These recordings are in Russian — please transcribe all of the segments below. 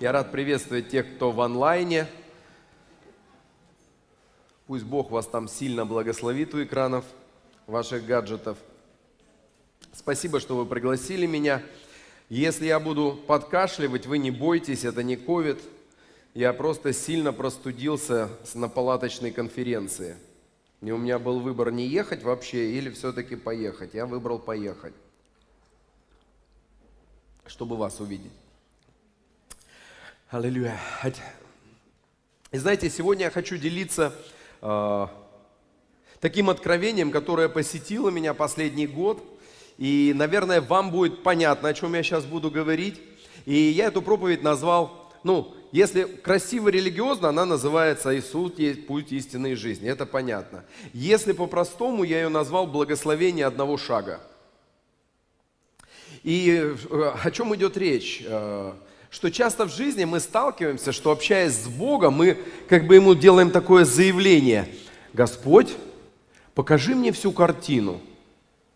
Я рад приветствовать тех, кто в онлайне. Пусть Бог вас там сильно благословит у экранов ваших гаджетов. Спасибо, что вы пригласили меня. Если я буду подкашливать, вы не бойтесь, это не ковид. Я просто сильно простудился на палаточной конференции. И у меня был выбор не ехать вообще или все-таки поехать. Я выбрал поехать, чтобы вас увидеть. Аллилуйя. И знаете, сегодня я хочу делиться э, таким откровением, которое посетило меня последний год. И, наверное, вам будет понятно, о чем я сейчас буду говорить. И я эту проповедь назвал, ну, если красиво религиозно, она называется «Иисус есть путь истинной жизни». Это понятно. Если по-простому, я ее назвал «Благословение одного шага». И э, о чем идет речь? Что часто в жизни мы сталкиваемся, что общаясь с Богом, мы как бы ему делаем такое заявление. Господь, покажи мне всю картину,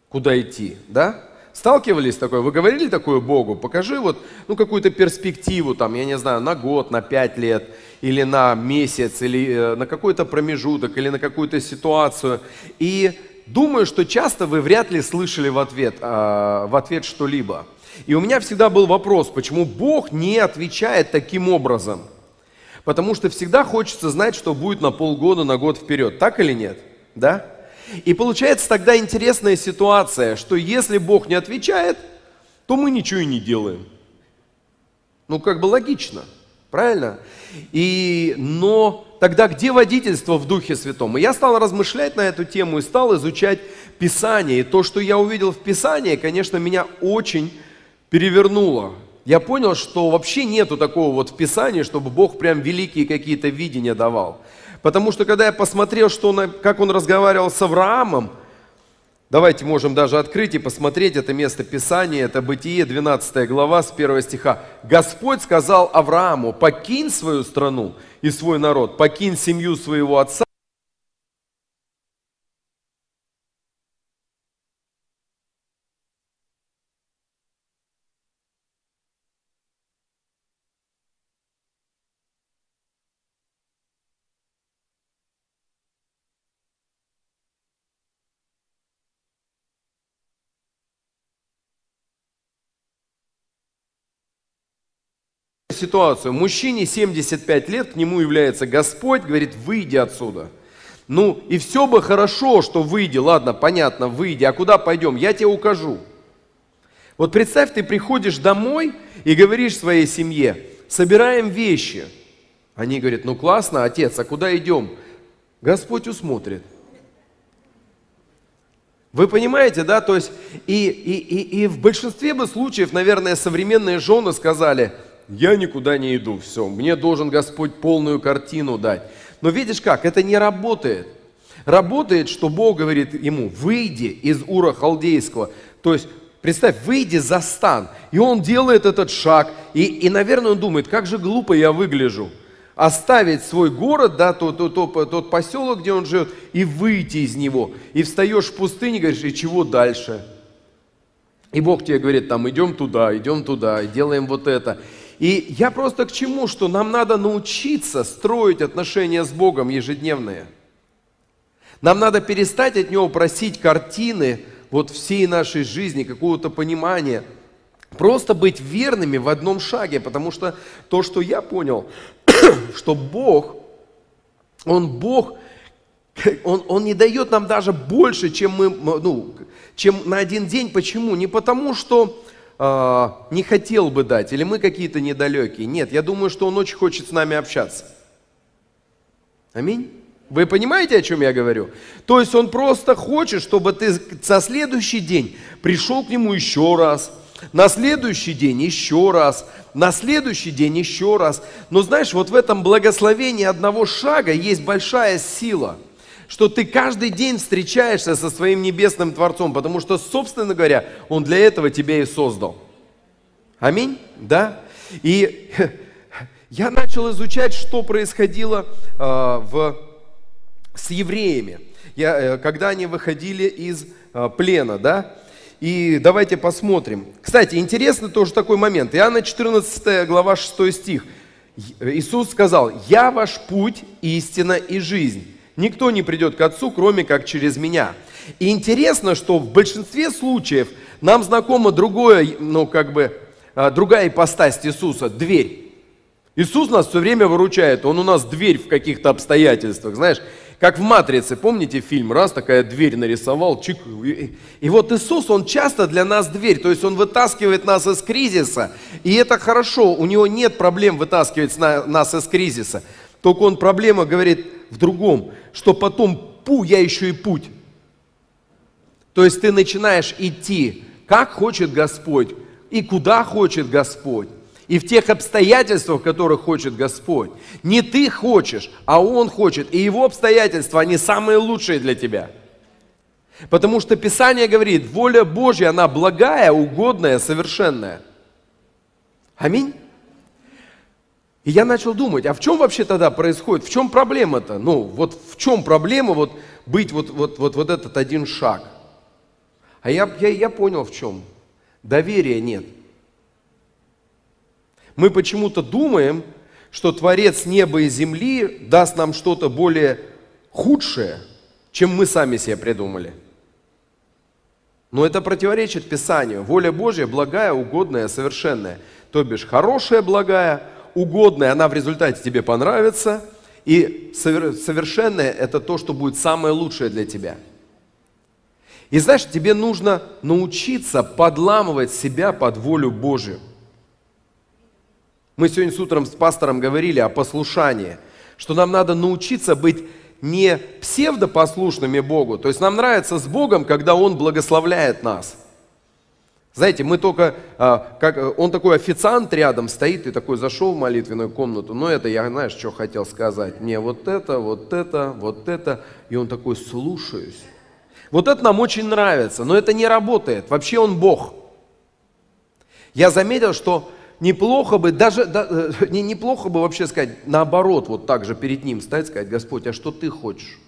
куда идти, да? Сталкивались такой? Вы говорили такое Богу? Покажи вот, ну, какую-то перспективу, там, я не знаю, на год, на пять лет, или на месяц, или э, на какой-то промежуток, или на какую-то ситуацию. И думаю, что часто вы вряд ли слышали в ответ, э, в ответ что-либо. И у меня всегда был вопрос, почему Бог не отвечает таким образом? Потому что всегда хочется знать, что будет на полгода, на год вперед. Так или нет? Да? И получается тогда интересная ситуация, что если Бог не отвечает, то мы ничего и не делаем. Ну, как бы логично, правильно? И, но тогда где водительство в Духе Святом? И я стал размышлять на эту тему и стал изучать Писание. И то, что я увидел в Писании, конечно, меня очень перевернуло. Я понял, что вообще нету такого вот в Писании, чтобы Бог прям великие какие-то видения давал. Потому что когда я посмотрел, что он, как он разговаривал с Авраамом, давайте можем даже открыть и посмотреть это место Писания, это Бытие, 12 глава, с 1 стиха. Господь сказал Аврааму, покинь свою страну и свой народ, покинь семью своего отца ситуацию. Мужчине 75 лет, к нему является Господь, говорит, выйди отсюда. Ну, и все бы хорошо, что выйди, ладно, понятно, выйди, а куда пойдем? Я тебе укажу. Вот представь, ты приходишь домой и говоришь своей семье, собираем вещи. Они говорят, ну классно, отец, а куда идем? Господь усмотрит. Вы понимаете, да? То есть и, и, и, и в большинстве бы случаев, наверное, современные жены сказали, я никуда не иду, все, мне должен Господь полную картину дать. Но видишь как, это не работает. Работает, что Бог говорит ему, выйди из Ура Халдейского. То есть, представь, выйди за стан. И он делает этот шаг, и, и наверное, он думает, как же глупо я выгляжу. Оставить свой город, да, тот, тот, тот, тот поселок, где он живет, и выйти из него. И встаешь в пустыне, говоришь, и чего дальше? И Бог тебе говорит, там, идем туда, идем туда, делаем вот это. И я просто к чему, что нам надо научиться строить отношения с Богом ежедневные. Нам надо перестать от Него просить картины вот всей нашей жизни, какого-то понимания. Просто быть верными в одном шаге, потому что то, что я понял, что Бог, Он Бог, он, он не дает нам даже больше, чем мы, ну, чем на один день. Почему? Не потому, что э, не хотел бы дать, или мы какие-то недалекие. Нет, я думаю, что Он очень хочет с нами общаться. Аминь. Вы понимаете, о чем я говорю? То есть Он просто хочет, чтобы ты со следующий день пришел к Нему еще раз, на следующий день еще раз, на следующий день еще раз. Но знаешь, вот в этом благословении одного шага есть большая сила – что ты каждый день встречаешься со своим небесным Творцом, потому что, собственно говоря, Он для этого тебя и создал. Аминь? Да? И я начал изучать, что происходило э, в, с евреями, я, э, когда они выходили из э, плена, да? И давайте посмотрим. Кстати, интересный тоже такой момент. Иоанна 14 глава 6 стих. Иисус сказал, «Я ваш путь, истина и жизнь. Никто не придет к Отцу, кроме как через Меня». И интересно, что в большинстве случаев нам знакомо другое, ну как бы, а, другая ипостась Иисуса – дверь. Иисус нас все время выручает, Он у нас дверь в каких-то обстоятельствах, знаешь, как в «Матрице», помните фильм, раз такая дверь нарисовал, чик, и, и вот Иисус, Он часто для нас дверь, то есть Он вытаскивает нас из кризиса, и это хорошо, у Него нет проблем вытаскивать нас из кризиса, только Он проблема говорит в другом, что потом пу, я еще и путь. То есть ты начинаешь идти, как хочет Господь, и куда хочет Господь. И в тех обстоятельствах, которых хочет Господь. Не ты хочешь, а Он хочет. И Его обстоятельства, они самые лучшие для тебя. Потому что Писание говорит, воля Божья, она благая, угодная, совершенная. Аминь. И я начал думать, а в чем вообще тогда происходит, в чем проблема-то? Ну, вот в чем проблема вот быть вот, вот, вот, вот этот один шаг? А я, я, я понял в чем. Доверия нет. Мы почему-то думаем, что Творец неба и земли даст нам что-то более худшее, чем мы сами себе придумали. Но это противоречит Писанию. Воля Божья благая, угодная, совершенная. То бишь хорошая, благая, угодная, она в результате тебе понравится. И совершенная – это то, что будет самое лучшее для тебя. И знаешь, тебе нужно научиться подламывать себя под волю Божью. Мы сегодня с утром с пастором говорили о послушании, что нам надо научиться быть не псевдопослушными Богу, то есть нам нравится с Богом, когда Он благословляет нас. Знаете, мы только, а, как, он такой официант рядом стоит, и такой зашел в молитвенную комнату, но это я, знаешь, что хотел сказать, мне вот это, вот это, вот это, и он такой, слушаюсь. Вот это нам очень нравится, но это не работает, вообще он Бог. Я заметил, что неплохо бы, даже да, э, не, неплохо бы вообще сказать, наоборот, вот так же перед ним стать, сказать, Господь, а что ты хочешь?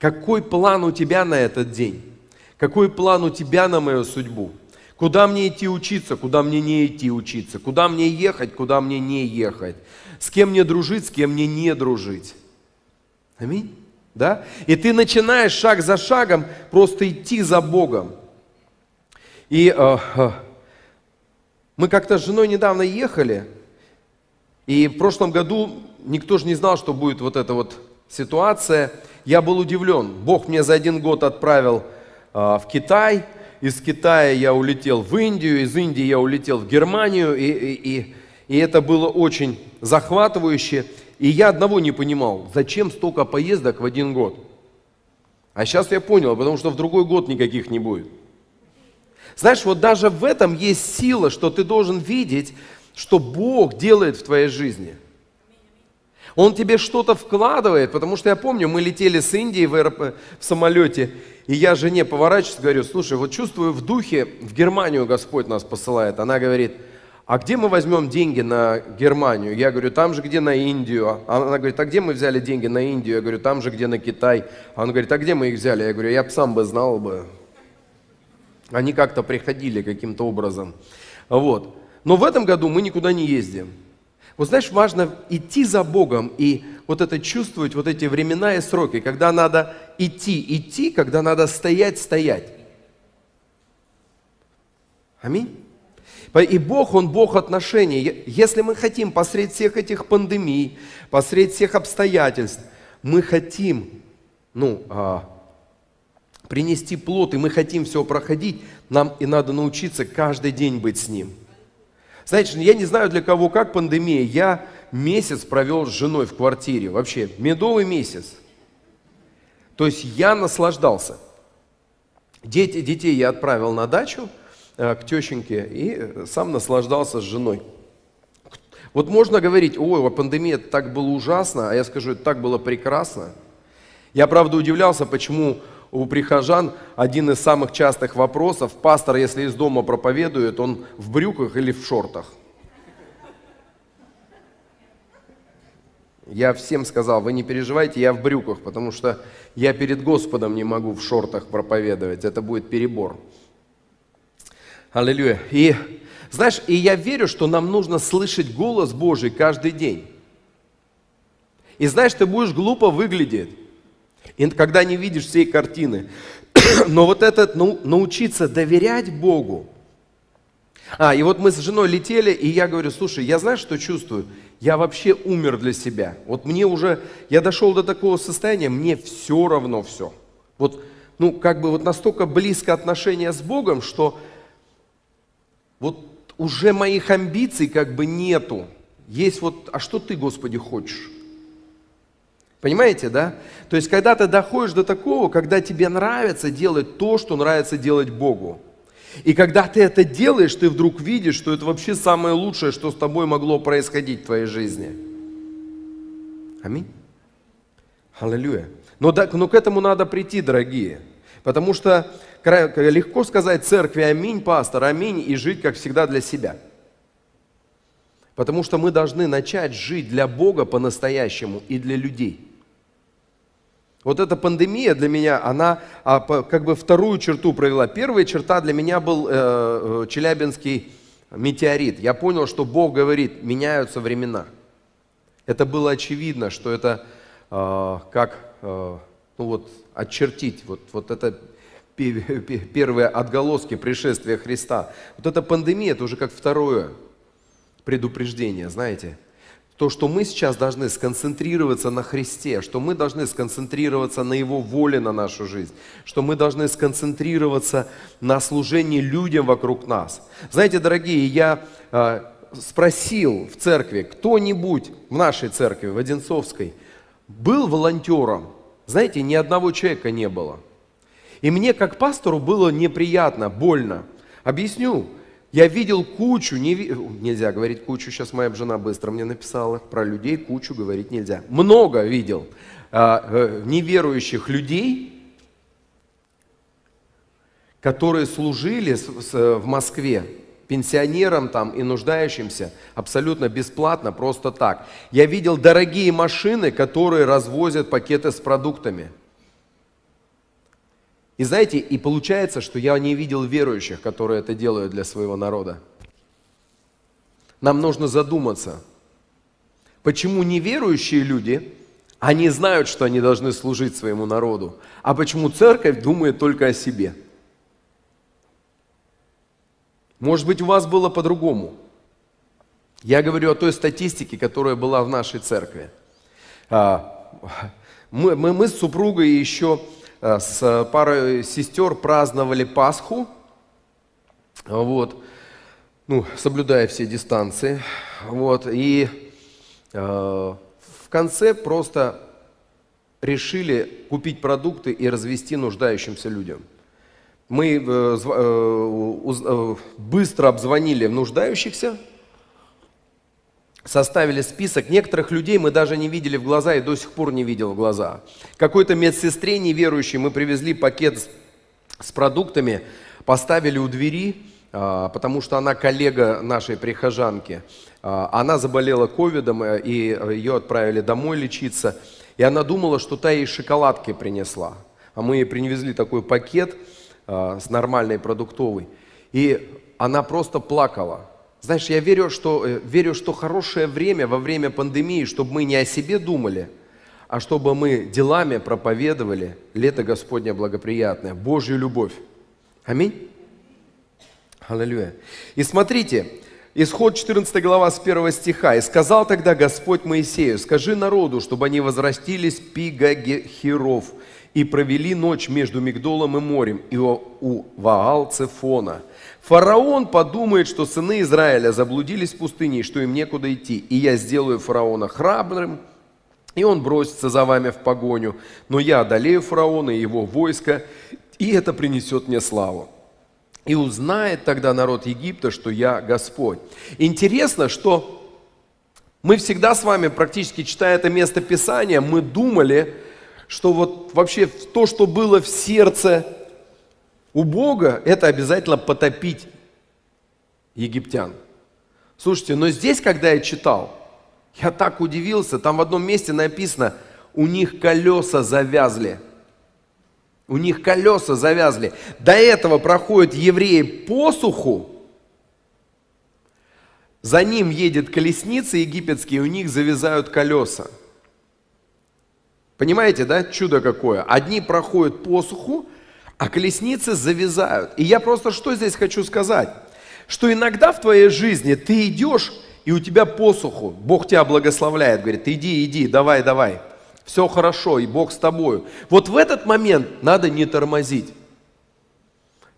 Какой план у тебя на этот день? Какой план у тебя на мою судьбу? Куда мне идти учиться, куда мне не идти учиться? Куда мне ехать, куда мне не ехать? С кем мне дружить, с кем мне не дружить? Аминь. Да? И ты начинаешь шаг за шагом просто идти за Богом. И э, э, мы как-то с женой недавно ехали, и в прошлом году никто же не знал, что будет вот эта вот ситуация. Я был удивлен. Бог мне за один год отправил в Китай, из Китая я улетел в Индию, из Индии я улетел в Германию, и, и, и, и это было очень захватывающе. И я одного не понимал, зачем столько поездок в один год. А сейчас я понял, потому что в другой год никаких не будет. Знаешь, вот даже в этом есть сила, что ты должен видеть, что Бог делает в твоей жизни. Он тебе что-то вкладывает, потому что я помню, мы летели с Индии в, аэроп... в самолете, и я жене поворачиваюсь, говорю, слушай, вот чувствую в духе, в Германию Господь нас посылает. Она говорит, а где мы возьмем деньги на Германию? Я говорю, там же, где на Индию. Она говорит, а где мы взяли деньги на Индию? Я говорю, там же, где на Китай. Она говорит, а где мы их взяли? Я говорю, я бы сам бы знал бы. Они как-то приходили каким-то образом. Вот. Но в этом году мы никуда не ездим. Вот знаешь, важно идти за Богом и вот это чувствовать, вот эти времена и сроки, когда надо идти, идти, когда надо стоять, стоять. Аминь. И Бог, Он Бог отношений. Если мы хотим посредь всех этих пандемий, посредь всех обстоятельств, мы хотим, ну, а, принести плод, и мы хотим все проходить, нам и надо научиться каждый день быть с Ним. Знаете, я не знаю для кого как пандемия, я месяц провел с женой в квартире, вообще медовый месяц. То есть я наслаждался. Дети, детей я отправил на дачу э, к тещеньке и сам наслаждался с женой. Вот можно говорить, ой, пандемия так было ужасно, а я скажу, это так было прекрасно. Я, правда, удивлялся, почему у прихожан один из самых частых вопросов, пастор, если из дома проповедует, он в брюках или в шортах? Я всем сказал, вы не переживайте, я в брюках, потому что я перед Господом не могу в шортах проповедовать. Это будет перебор. Аллилуйя. И знаешь, и я верю, что нам нужно слышать голос Божий каждый день. И знаешь, ты будешь глупо выглядеть, когда не видишь всей картины. Но вот это ну, научиться доверять Богу. А, и вот мы с женой летели, и я говорю, слушай, я знаешь, что чувствую? Я вообще умер для себя. Вот мне уже, я дошел до такого состояния, мне все равно все. Вот, ну, как бы вот настолько близко отношение с Богом, что вот уже моих амбиций как бы нету. Есть вот, а что ты, Господи, хочешь? Понимаете, да? То есть, когда ты доходишь до такого, когда тебе нравится делать то, что нравится делать Богу. И когда ты это делаешь, ты вдруг видишь, что это вообще самое лучшее, что с тобой могло происходить в твоей жизни. Аминь. Аллилуйя. Но, да, но к этому надо прийти, дорогие. Потому что легко сказать церкви аминь, пастор, аминь, и жить, как всегда, для себя. Потому что мы должны начать жить для Бога по-настоящему и для людей. Вот эта пандемия для меня, она а, как бы вторую черту провела. Первая черта для меня был э, э, Челябинский метеорит. Я понял, что Бог говорит, меняются времена. Это было очевидно, что это э, как э, ну вот, очертить, вот, вот это первые отголоски пришествия Христа. Вот эта пандемия, это уже как второе предупреждение, знаете то, что мы сейчас должны сконцентрироваться на Христе, что мы должны сконцентрироваться на Его воле на нашу жизнь, что мы должны сконцентрироваться на служении людям вокруг нас. Знаете, дорогие, я э, спросил в церкви, кто-нибудь в нашей церкви, в Одинцовской, был волонтером? Знаете, ни одного человека не было. И мне, как пастору, было неприятно, больно. Объясню, я видел кучу, не, нельзя говорить кучу, сейчас моя жена быстро мне написала, про людей кучу говорить нельзя. Много видел а, э, неверующих людей, которые служили с, с, в Москве пенсионерам там и нуждающимся абсолютно бесплатно, просто так. Я видел дорогие машины, которые развозят пакеты с продуктами – и знаете, и получается, что я не видел верующих, которые это делают для своего народа. Нам нужно задуматься, почему неверующие люди, они знают, что они должны служить своему народу, а почему церковь думает только о себе. Может быть, у вас было по-другому. Я говорю о той статистике, которая была в нашей церкви. А, мы, мы, мы с супругой еще с парой сестер праздновали Пасху, вот, ну, соблюдая все дистанции, вот, и э, в конце просто решили купить продукты и развести нуждающимся людям. Мы э, э, э, быстро обзвонили нуждающихся, составили список. Некоторых людей мы даже не видели в глаза и до сих пор не видел в глаза. Какой-то медсестре неверующей мы привезли пакет с, продуктами, поставили у двери, а, потому что она коллега нашей прихожанки. А, она заболела ковидом, э, и ее отправили домой лечиться. И она думала, что та ей шоколадки принесла. А мы ей привезли такой пакет а, с нормальной продуктовой. И она просто плакала. Знаешь, я верю что, э, верю, что хорошее время во время пандемии, чтобы мы не о себе думали, а чтобы мы делами проповедовали лето Господне благоприятное, Божью любовь. Аминь. Аллилуйя. И смотрите, Исход 14 глава с 1 стиха. «И сказал тогда Господь Моисею, скажи народу, чтобы они возвратились Пигагехиров и провели ночь между Мигдолом и морем и у Ваал-Цефона, Фараон подумает, что сыны Израиля заблудились в пустыне, что им некуда идти. И я сделаю фараона храбрым, и он бросится за вами в погоню. Но я одолею фараона и его войско, и это принесет мне славу. И узнает тогда народ Египта, что я Господь. Интересно, что мы всегда с вами, практически читая это место Писания, мы думали, что вот вообще то, что было в сердце у Бога это обязательно потопить египтян. Слушайте, но здесь, когда я читал, Я так удивился, там в одном месте написано, у них колеса завязли. У них колеса завязли. До этого проходят евреи посуху, за ним едет колесница египетские, у них завязают колеса. Понимаете, да, чудо какое? Одни проходят посуху, а колесницы завязают. И я просто что здесь хочу сказать? Что иногда в твоей жизни ты идешь, и у тебя посуху, Бог тебя благословляет, говорит, иди, иди, давай, давай, все хорошо, и Бог с тобою. Вот в этот момент надо не тормозить.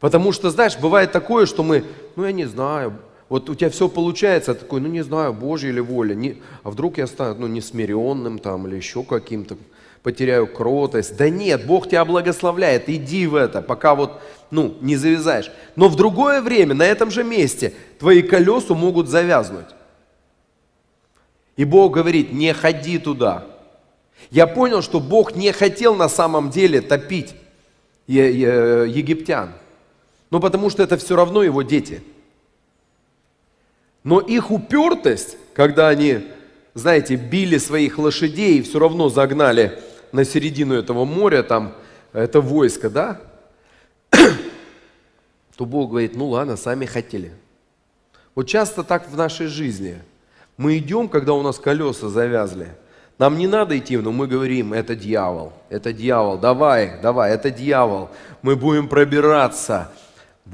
Потому что, знаешь, бывает такое, что мы, ну я не знаю, вот у тебя все получается, такой, ну не знаю, Божья или воля, не, а вдруг я стану ну, несмиренным там или еще каким-то, потеряю кротость. Да нет, Бог тебя благословляет, иди в это, пока вот, ну, не завязаешь. Но в другое время, на этом же месте, твои колеса могут завязнуть. И Бог говорит, не ходи туда. Я понял, что Бог не хотел на самом деле топить египтян. Ну, потому что это все равно его дети – но их упертость, когда они, знаете, били своих лошадей и все равно загнали на середину этого моря, там, это войско, да, то Бог говорит, ну ладно, сами хотели. Вот часто так в нашей жизни. Мы идем, когда у нас колеса завязли. Нам не надо идти, но мы говорим, это дьявол, это дьявол, давай, давай, это дьявол. Мы будем пробираться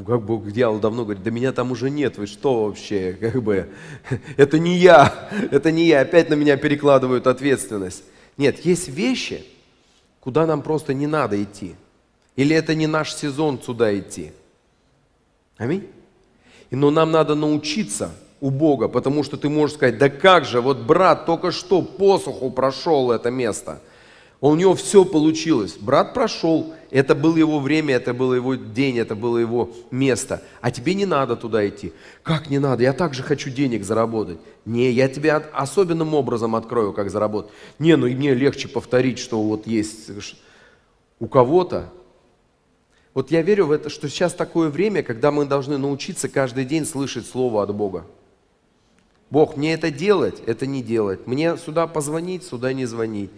как Бог дьявол давно говорит, да меня там уже нет, вы что вообще, как бы, это не я, это не я, опять на меня перекладывают ответственность. Нет, есть вещи, куда нам просто не надо идти. Или это не наш сезон сюда идти. Аминь. Но нам надо научиться у Бога, потому что ты можешь сказать, да как же, вот брат только что посуху прошел это место – у него все получилось. Брат прошел, это было его время, это был его день, это было его место. А тебе не надо туда идти. Как не надо? Я также хочу денег заработать. Не, я тебе особенным образом открою, как заработать. Не, ну и мне легче повторить, что вот есть у кого-то. Вот я верю в это, что сейчас такое время, когда мы должны научиться каждый день слышать Слово от Бога. Бог, мне это делать, это не делать. Мне сюда позвонить, сюда не звонить.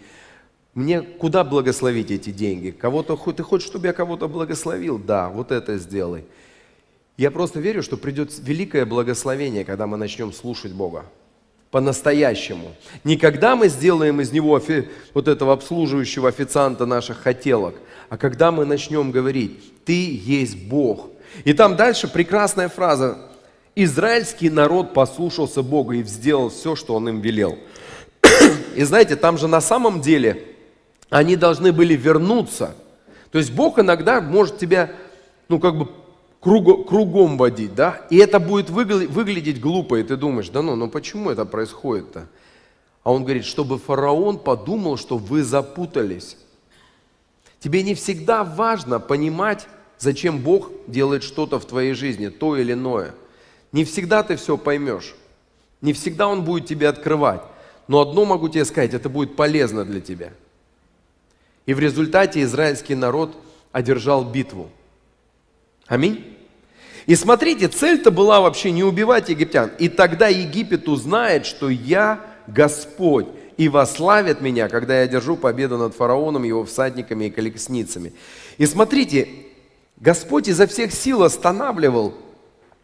Мне куда благословить эти деньги? Кого-то, ты хочешь, чтобы я кого-то благословил? Да, вот это сделай. Я просто верю, что придет великое благословение, когда мы начнем слушать Бога. По-настоящему. Не когда мы сделаем из него вот этого обслуживающего официанта наших хотелок, а когда мы начнем говорить, ты есть Бог. И там дальше прекрасная фраза. Израильский народ послушался Бога и сделал все, что он им велел. И знаете, там же на самом деле они должны были вернуться. То есть Бог иногда может тебя, ну как бы кругом, кругом водить, да, и это будет выглядеть глупо, и ты думаешь, да ну, ну почему это происходит-то? А он говорит, чтобы фараон подумал, что вы запутались. Тебе не всегда важно понимать, зачем Бог делает что-то в твоей жизни, то или иное. Не всегда ты все поймешь. Не всегда Он будет тебе открывать. Но одно могу тебе сказать, это будет полезно для тебя – и в результате израильский народ одержал битву. Аминь. И смотрите, цель-то была вообще не убивать египтян. И тогда Египет узнает, что я Господь, и вославит меня, когда я держу победу над фараоном, его всадниками и колесницами. И смотрите, Господь изо всех сил останавливал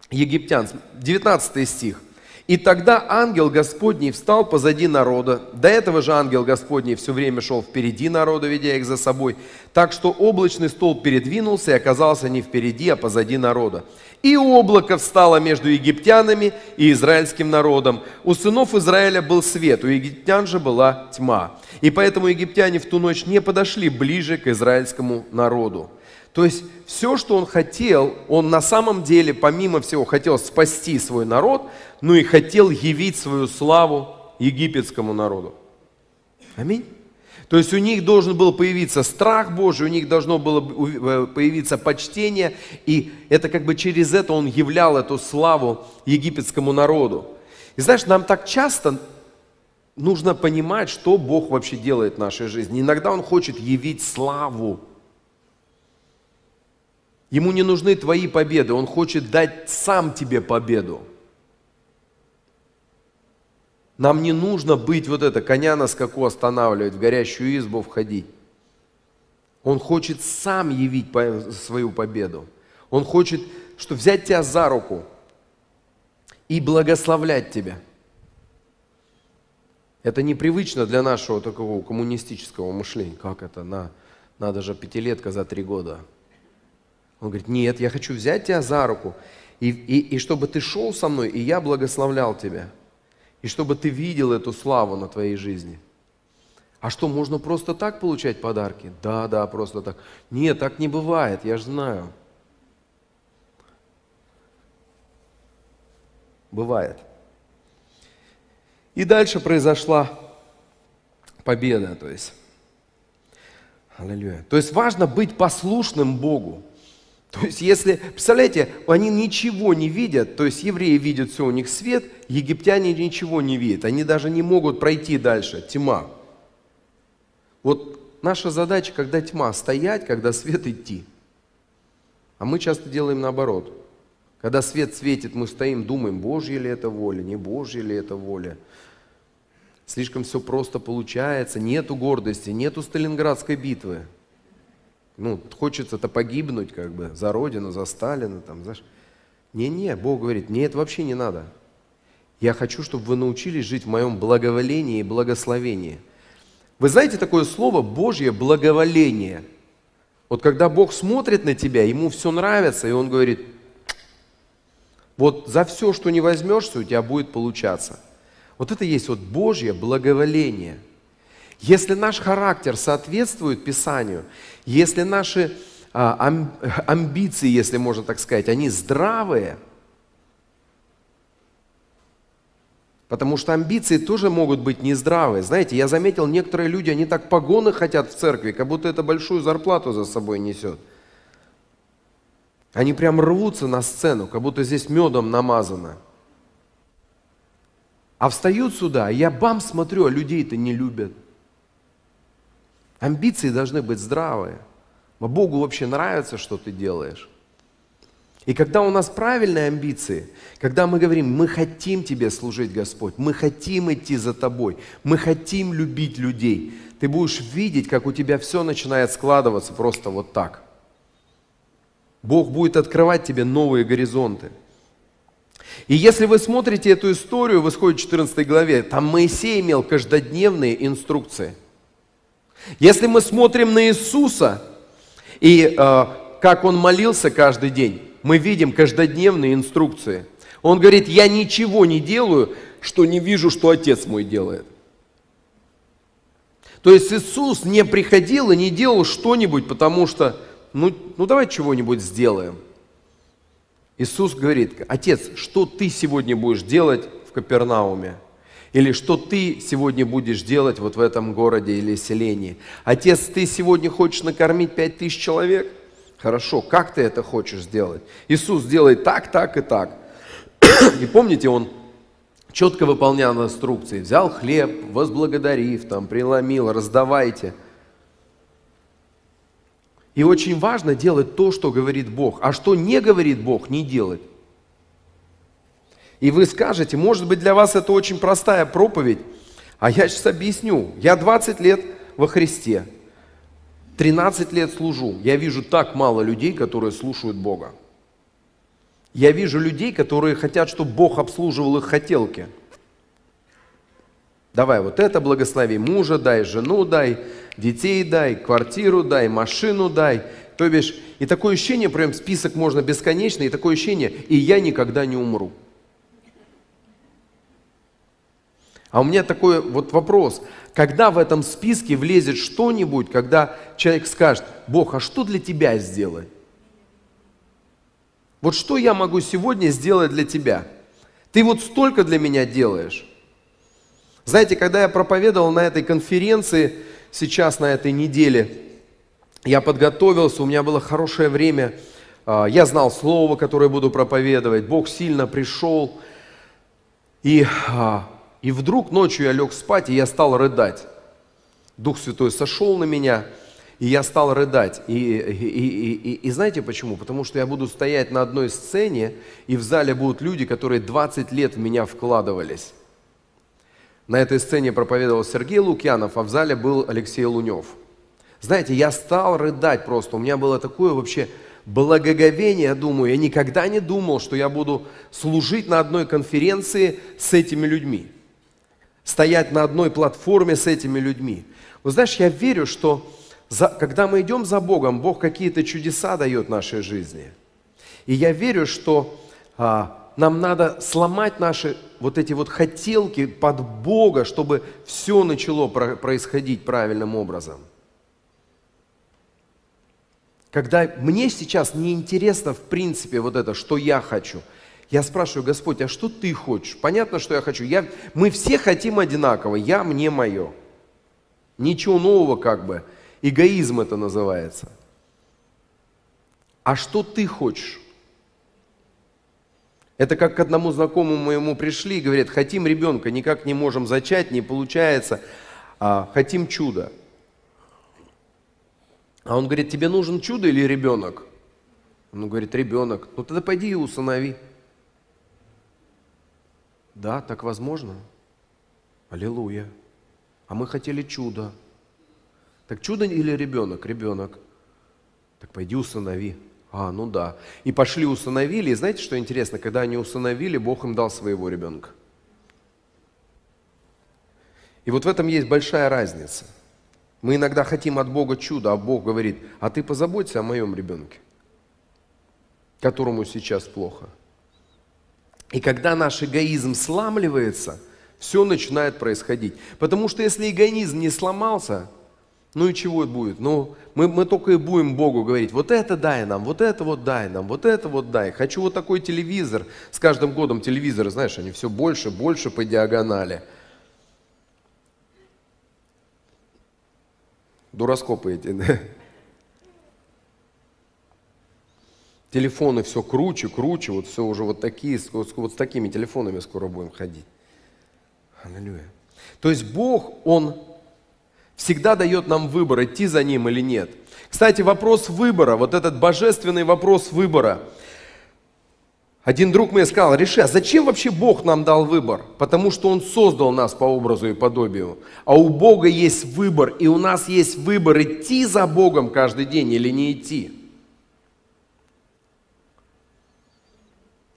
египтян. 19 стих – и тогда ангел Господний встал позади народа. До этого же ангел Господний все время шел впереди народа, ведя их за собой. Так что облачный столб передвинулся и оказался не впереди, а позади народа. И облако встало между египтянами и израильским народом. У сынов Израиля был свет, у египтян же была тьма. И поэтому египтяне в ту ночь не подошли ближе к израильскому народу. То есть все, что он хотел, он на самом деле, помимо всего, хотел спасти свой народ, но и хотел явить свою славу египетскому народу. Аминь. То есть у них должен был появиться страх Божий, у них должно было э, появиться почтение, и это как бы через это он являл эту славу египетскому народу. И знаешь, нам так часто нужно понимать, что Бог вообще делает в нашей жизни. Иногда Он хочет явить славу Ему не нужны твои победы, Он хочет дать сам тебе победу. Нам не нужно быть вот это, коня на скаку останавливать, в горящую избу входить. Он хочет сам явить свою победу. Он хочет, что взять тебя за руку и благословлять тебя. Это непривычно для нашего такого коммунистического мышления. Как это? На, надо же пятилетка за три года. Он говорит, нет, я хочу взять тебя за руку, и, и, и чтобы ты шел со мной, и я благословлял тебя. И чтобы ты видел эту славу на твоей жизни. А что, можно просто так получать подарки? Да, да, просто так. Нет, так не бывает, я же знаю. Бывает. И дальше произошла победа, то есть. Аллилуйя. То есть важно быть послушным Богу. То есть если, представляете, они ничего не видят, то есть евреи видят все, у них свет, египтяне ничего не видят, они даже не могут пройти дальше, тьма. Вот наша задача, когда тьма, стоять, когда свет идти. А мы часто делаем наоборот. Когда свет светит, мы стоим, думаем, Божья ли это воля, не Божья ли это воля. Слишком все просто получается, нету гордости, нету Сталинградской битвы. Ну, хочется-то погибнуть как бы за Родину, за Сталина, там, знаешь. Не-не, Бог говорит, мне это вообще не надо. Я хочу, чтобы вы научились жить в моем благоволении и благословении. Вы знаете такое слово Божье благоволение? Вот когда Бог смотрит на тебя, ему все нравится, и он говорит, вот за все, что не возьмешься, у тебя будет получаться. Вот это есть вот Божье благоволение – если наш характер соответствует Писанию, если наши а, амбиции, если можно так сказать, они здравые, потому что амбиции тоже могут быть нездравые. Знаете, я заметил, некоторые люди, они так погоны хотят в церкви, как будто это большую зарплату за собой несет. Они прям рвутся на сцену, как будто здесь медом намазано. А встают сюда, я бам смотрю, а людей-то не любят. Амбиции должны быть здравые. А Богу вообще нравится, что ты делаешь. И когда у нас правильные амбиции, когда мы говорим, мы хотим Тебе служить, Господь, мы хотим идти за Тобой, мы хотим любить людей, ты будешь видеть, как у тебя все начинает складываться просто вот так. Бог будет открывать тебе новые горизонты. И если вы смотрите эту историю в Исходе 14 главе, там Моисей имел каждодневные инструкции – если мы смотрим на Иисуса и э, как Он молился каждый день, мы видим каждодневные инструкции. Он говорит, я ничего не делаю, что не вижу, что Отец мой делает. То есть Иисус не приходил и не делал что-нибудь, потому что, ну, ну давай чего-нибудь сделаем. Иисус говорит, Отец, что ты сегодня будешь делать в Капернауме? Или что ты сегодня будешь делать вот в этом городе или селении? Отец, ты сегодня хочешь накормить пять тысяч человек? Хорошо, как ты это хочешь сделать? Иисус делает так, так и так. И помните, он четко выполнял инструкции. Взял хлеб, возблагодарив, там, преломил, раздавайте. И очень важно делать то, что говорит Бог. А что не говорит Бог, не делать. И вы скажете, может быть, для вас это очень простая проповедь, а я сейчас объясню. Я 20 лет во Христе, 13 лет служу. Я вижу так мало людей, которые слушают Бога. Я вижу людей, которые хотят, чтобы Бог обслуживал их хотелки. Давай вот это благослови, мужа дай, жену дай, детей дай, квартиру дай, машину дай. То бишь, и такое ощущение, прям список можно бесконечный, и такое ощущение, и я никогда не умру. А у меня такой вот вопрос. Когда в этом списке влезет что-нибудь, когда человек скажет, Бог, а что для тебя сделать? Вот что я могу сегодня сделать для тебя? Ты вот столько для меня делаешь. Знаете, когда я проповедовал на этой конференции, сейчас на этой неделе, я подготовился, у меня было хорошее время, а, я знал слово, которое буду проповедовать, Бог сильно пришел, и а, и вдруг ночью я лег спать, и я стал рыдать. Дух Святой сошел на меня, и я стал рыдать. И, и, и, и, и знаете почему? Потому что я буду стоять на одной сцене, и в зале будут люди, которые 20 лет в меня вкладывались. На этой сцене проповедовал Сергей Лукьянов, а в зале был Алексей Лунев. Знаете, я стал рыдать просто. У меня было такое вообще благоговение, я думаю. Я никогда не думал, что я буду служить на одной конференции с этими людьми. Стоять на одной платформе с этими людьми. Вы знаешь, я верю, что за, когда мы идем за Богом, Бог какие-то чудеса дает нашей жизни. И я верю, что а, нам надо сломать наши вот эти вот хотелки под Бога, чтобы все начало происходить правильным образом. Когда мне сейчас не интересно в принципе вот это, что я хочу, я спрашиваю, Господь, а что ты хочешь? Понятно, что я хочу. Я, мы все хотим одинаково. Я, мне, мое. Ничего нового как бы. Эгоизм это называется. А что ты хочешь? Это как к одному знакомому моему пришли и говорят, хотим ребенка, никак не можем зачать, не получается, а хотим чудо. А он говорит, тебе нужен чудо или ребенок? Он говорит, ребенок. Ну тогда пойди и усынови. Да, так возможно. Аллилуйя. А мы хотели чудо. Так чудо или ребенок? Ребенок. Так пойди усынови. А, ну да. И пошли усыновили. И знаете, что интересно? Когда они усыновили, Бог им дал своего ребенка. И вот в этом есть большая разница. Мы иногда хотим от Бога чуда, а Бог говорит, а ты позаботься о моем ребенке, которому сейчас плохо. И когда наш эгоизм сламливается, все начинает происходить. Потому что если эгоизм не сломался, ну и чего будет? Ну, мы, мы только и будем Богу говорить, вот это дай нам, вот это вот дай нам, вот это вот дай. Хочу вот такой телевизор. С каждым годом телевизоры, знаешь, они все больше, больше по диагонали. Дуроскопы эти, да? Телефоны все круче, круче, вот все уже вот такие, вот, вот с такими телефонами скоро будем ходить. Аллилуйя. То есть Бог, Он всегда дает нам выбор, идти за Ним или нет. Кстати, вопрос выбора, вот этот божественный вопрос выбора. Один друг мне сказал, реши, а зачем вообще Бог нам дал выбор? Потому что Он создал нас по образу и подобию. А у Бога есть выбор, и у нас есть выбор, идти за Богом каждый день или не идти.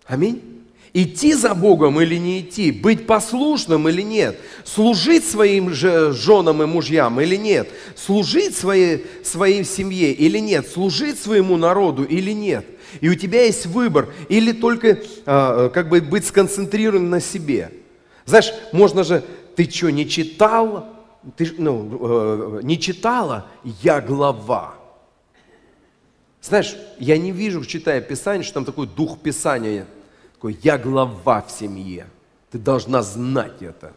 Аминь идти за Богом или не идти, быть послушным или нет, служить своим же женам и мужьям или нет, служить своей, своей семье или нет, служить своему народу или нет. И у тебя есть выбор, или только э, как бы быть сконцентрированным на себе. Знаешь, можно же, ты что, не читал? Ты, ну, э, не читала? Я глава. Знаешь, я не вижу, читая Писание, что там такой дух Писания такой, я глава в семье. Ты должна знать это.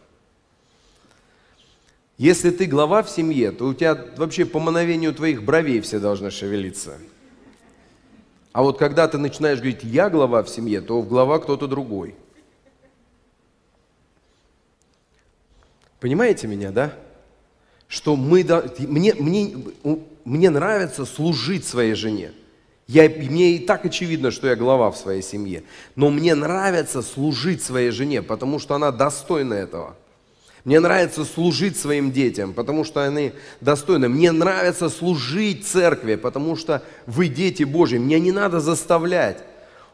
Если ты глава в семье, то у тебя вообще по мановению твоих бровей все должны шевелиться. А вот когда ты начинаешь говорить, я глава в семье, то в глава кто-то другой. Понимаете меня, да? Что мы, мне, мне, мне нравится служить своей жене. Я, мне и так очевидно, что я глава в своей семье. Но мне нравится служить своей жене, потому что она достойна этого. Мне нравится служить своим детям, потому что они достойны. Мне нравится служить церкви, потому что вы дети Божьи. Мне не надо заставлять.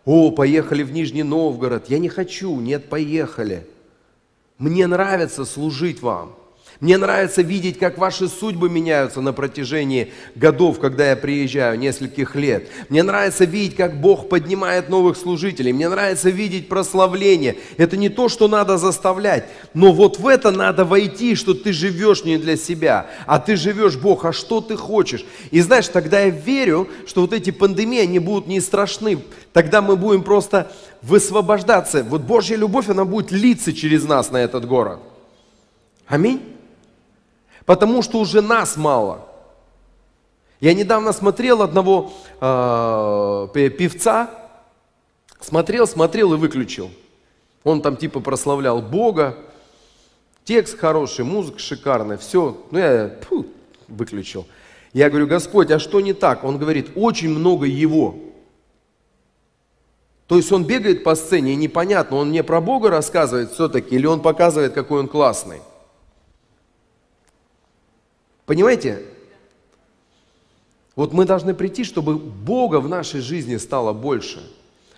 О, поехали в Нижний Новгород. Я не хочу. Нет, поехали. Мне нравится служить вам. Мне нравится видеть, как ваши судьбы меняются на протяжении годов, когда я приезжаю, нескольких лет. Мне нравится видеть, как Бог поднимает новых служителей. Мне нравится видеть прославление. Это не то, что надо заставлять, но вот в это надо войти, что ты живешь не для себя, а ты живешь, Бог, а что ты хочешь? И знаешь, тогда я верю, что вот эти пандемии, они будут не страшны. Тогда мы будем просто высвобождаться. Вот Божья любовь, она будет литься через нас на этот город. Аминь. Потому что уже нас мало. Я недавно смотрел одного э, певца, смотрел, смотрел и выключил. Он там типа прославлял Бога, текст хороший, музыка шикарная, все. Ну я фу, выключил. Я говорю, Господь, а что не так? Он говорит, очень много Его. То есть он бегает по сцене, и непонятно, он мне про Бога рассказывает все-таки, или он показывает, какой он классный. Понимаете? Вот мы должны прийти, чтобы Бога в нашей жизни стало больше.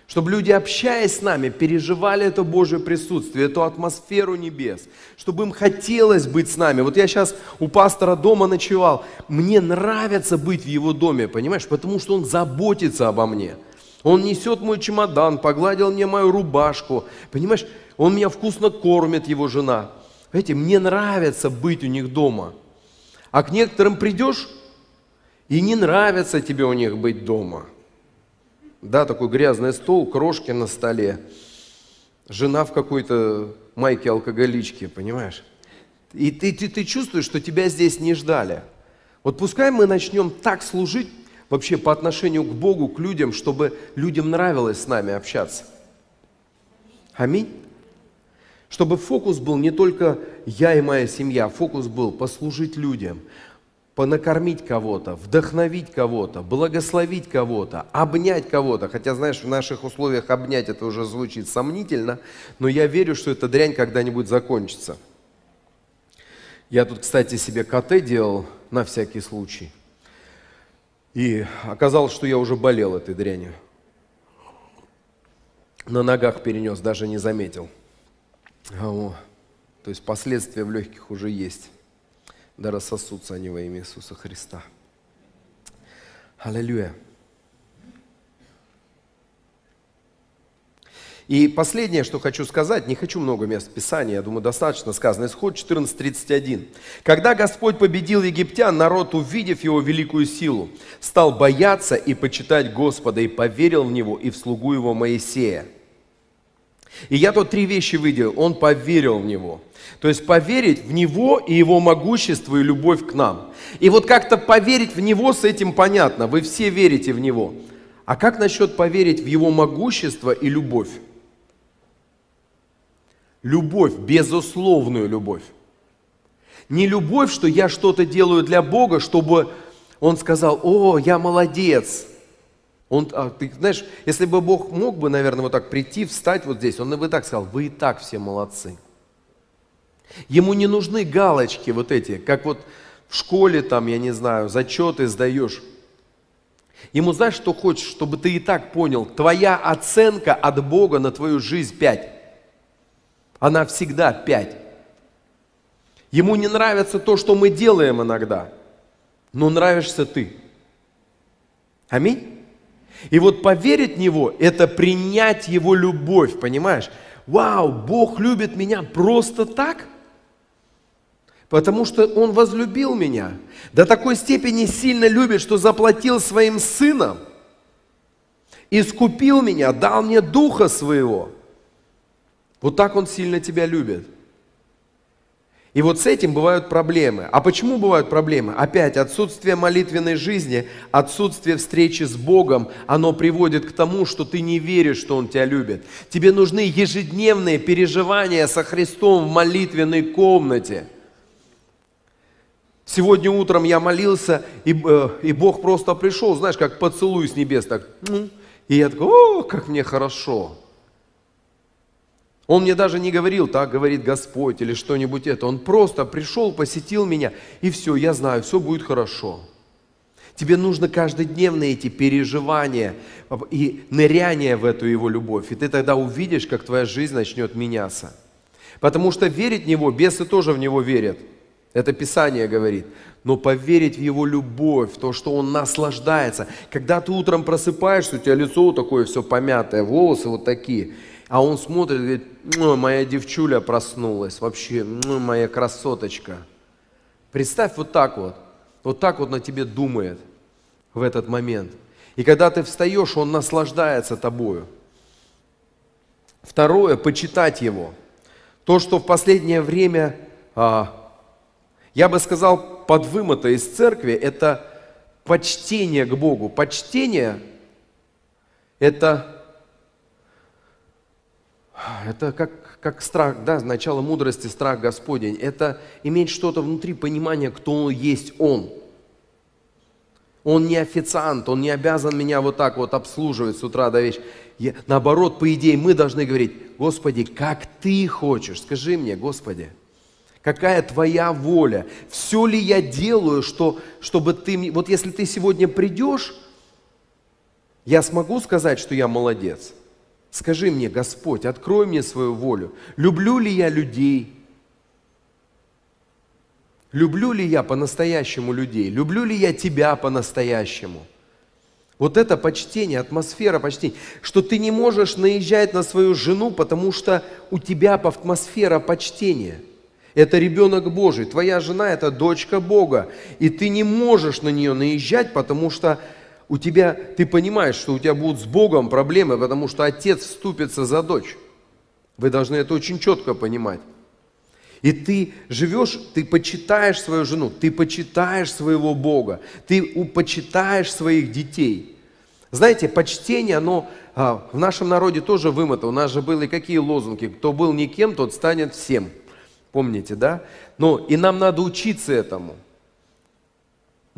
Чтобы люди, общаясь с нами, переживали это Божье присутствие, эту атмосферу небес. Чтобы им хотелось быть с нами. Вот я сейчас у пастора дома ночевал. Мне нравится быть в его доме, понимаешь? Потому что он заботится обо мне. Он несет мой чемодан, погладил мне мою рубашку. Понимаешь, он меня вкусно кормит, его жена. Понимаете, мне нравится быть у них дома. А к некоторым придешь, и не нравится тебе у них быть дома. Да, такой грязный стол, крошки на столе, жена в какой-то майке алкоголички, понимаешь? И ты, ты, ты чувствуешь, что тебя здесь не ждали. Вот пускай мы начнем так служить вообще по отношению к Богу, к людям, чтобы людям нравилось с нами общаться. Аминь. Чтобы фокус был не только я и моя семья, фокус был послужить людям, понакормить кого-то, вдохновить кого-то, благословить кого-то, обнять кого-то. Хотя, знаешь, в наших условиях обнять это уже звучит сомнительно, но я верю, что эта дрянь когда-нибудь закончится. Я тут, кстати, себе КТ делал на всякий случай. И оказалось, что я уже болел этой дрянью. На ногах перенес, даже не заметил. О, то есть последствия в легких уже есть. Да рассосутся они во имя Иисуса Христа. Аллилуйя. И последнее, что хочу сказать, не хочу много мест Писания, я думаю, достаточно сказано. Исход 14.31. «Когда Господь победил египтян, народ, увидев его великую силу, стал бояться и почитать Господа, и поверил в Него и в слугу Его Моисея». И я тут три вещи выделил. Он поверил в Него. То есть поверить в Него и Его могущество и любовь к нам. И вот как-то поверить в Него с этим понятно. Вы все верите в Него. А как насчет поверить в Его могущество и любовь? Любовь, безусловную любовь. Не любовь, что я что-то делаю для Бога, чтобы Он сказал, о, я молодец, он, а, ты знаешь, если бы Бог мог бы, наверное, вот так прийти, встать вот здесь, Он бы так сказал, вы и так все молодцы. Ему не нужны галочки вот эти, как вот в школе там, я не знаю, зачеты сдаешь. Ему знаешь, что хочешь, чтобы ты и так понял, твоя оценка от Бога на твою жизнь пять. Она всегда пять. Ему не нравится то, что мы делаем иногда, но нравишься ты. Аминь. И вот поверить в Него – это принять Его любовь, понимаешь? Вау, Бог любит меня просто так? Потому что Он возлюбил меня. До такой степени сильно любит, что заплатил своим сыном, искупил меня, дал мне духа своего. Вот так Он сильно тебя любит – и вот с этим бывают проблемы. А почему бывают проблемы? Опять, отсутствие молитвенной жизни, отсутствие встречи с Богом, оно приводит к тому, что ты не веришь, что Он тебя любит. Тебе нужны ежедневные переживания со Христом в молитвенной комнате. Сегодня утром я молился, и, э, и Бог просто пришел, знаешь, как поцелуй с небес. Так, и я такой, о, как мне хорошо. Он мне даже не говорил, так говорит Господь или что-нибудь это. Он просто пришел, посетил меня, и все, я знаю, все будет хорошо. Тебе нужно каждодневные эти переживания и ныряние в эту Его любовь. И ты тогда увидишь, как твоя жизнь начнет меняться. Потому что верить в Него, бесы тоже в Него верят. Это Писание говорит. Но поверить в Его любовь, в то, что Он наслаждается. Когда ты утром просыпаешься, у тебя лицо такое все помятое, волосы вот такие – а он смотрит и говорит, ну, моя девчуля проснулась, вообще, ну, моя красоточка. Представь вот так вот, вот так вот на тебе думает в этот момент. И когда ты встаешь, он наслаждается тобою. Второе, почитать его. То, что в последнее время, а, я бы сказал, подвымото из церкви, это почтение к Богу. Почтение – это это как, как страх, да, начало мудрости, страх Господень. Это иметь что-то внутри, понимание, кто есть Он. Он не официант, он не обязан меня вот так вот обслуживать с утра до вечера. наоборот, по идее, мы должны говорить, Господи, как Ты хочешь, скажи мне, Господи, какая Твоя воля, все ли я делаю, что, чтобы Ты, вот если Ты сегодня придешь, я смогу сказать, что я молодец. Скажи мне, Господь, открой мне свою волю. Люблю ли я людей? Люблю ли я по-настоящему людей? Люблю ли я тебя по-настоящему? Вот это почтение, атмосфера почтения, что ты не можешь наезжать на свою жену, потому что у тебя атмосфера почтения. Это ребенок Божий, твоя жена – это дочка Бога, и ты не можешь на нее наезжать, потому что у тебя, ты понимаешь, что у тебя будут с Богом проблемы, потому что отец вступится за дочь. Вы должны это очень четко понимать. И ты живешь, ты почитаешь свою жену, ты почитаешь своего Бога, ты почитаешь своих детей. Знаете, почтение, оно а, в нашем народе тоже вымыто. У нас же были какие лозунги? Кто был никем, тот станет всем. Помните, да? Но и нам надо учиться этому.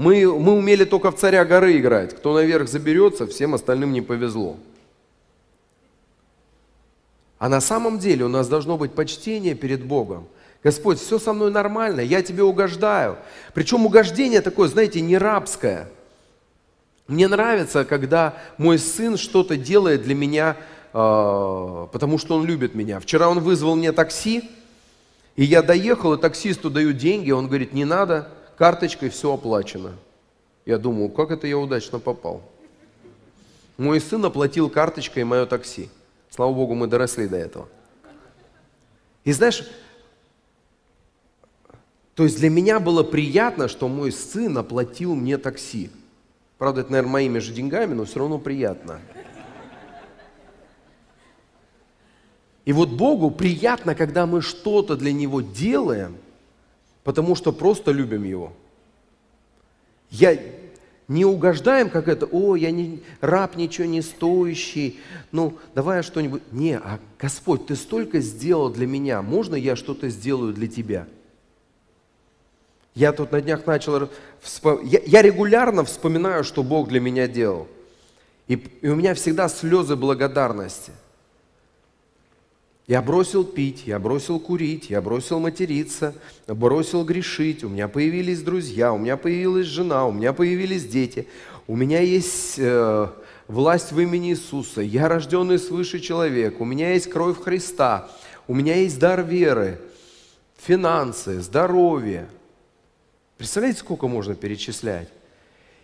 Мы, мы умели только в царя горы играть. Кто наверх заберется, всем остальным не повезло. А на самом деле у нас должно быть почтение перед Богом – Господь, все со мной нормально, я тебе угождаю. Причем угождение такое, знаете, не рабское. Мне нравится, когда мой сын что-то делает для меня, э, потому что он любит меня. Вчера он вызвал мне такси, и я доехал, и таксисту даю деньги, он говорит, не надо, карточкой все оплачено. Я думаю, как это я удачно попал. Мой сын оплатил карточкой мое такси. Слава Богу, мы доросли до этого. И знаешь, то есть для меня было приятно, что мой сын оплатил мне такси. Правда, это, наверное, моими же деньгами, но все равно приятно. И вот Богу приятно, когда мы что-то для Него делаем, потому что просто любим Его. Я не угождаем, как это, о, я не, раб ничего не стоящий, ну, давай я что-нибудь. Не, а Господь, Ты столько сделал для меня, можно я что-то сделаю для Тебя? – я тут на днях начал... Я, я регулярно вспоминаю, что Бог для меня делал. И, и у меня всегда слезы благодарности. Я бросил пить, я бросил курить, я бросил материться, бросил грешить, у меня появились друзья, у меня появилась жена, у меня появились дети, у меня есть э, власть в имени Иисуса, я рожденный свыше человек, у меня есть кровь Христа, у меня есть дар веры, финансы, здоровье – Представляете, сколько можно перечислять?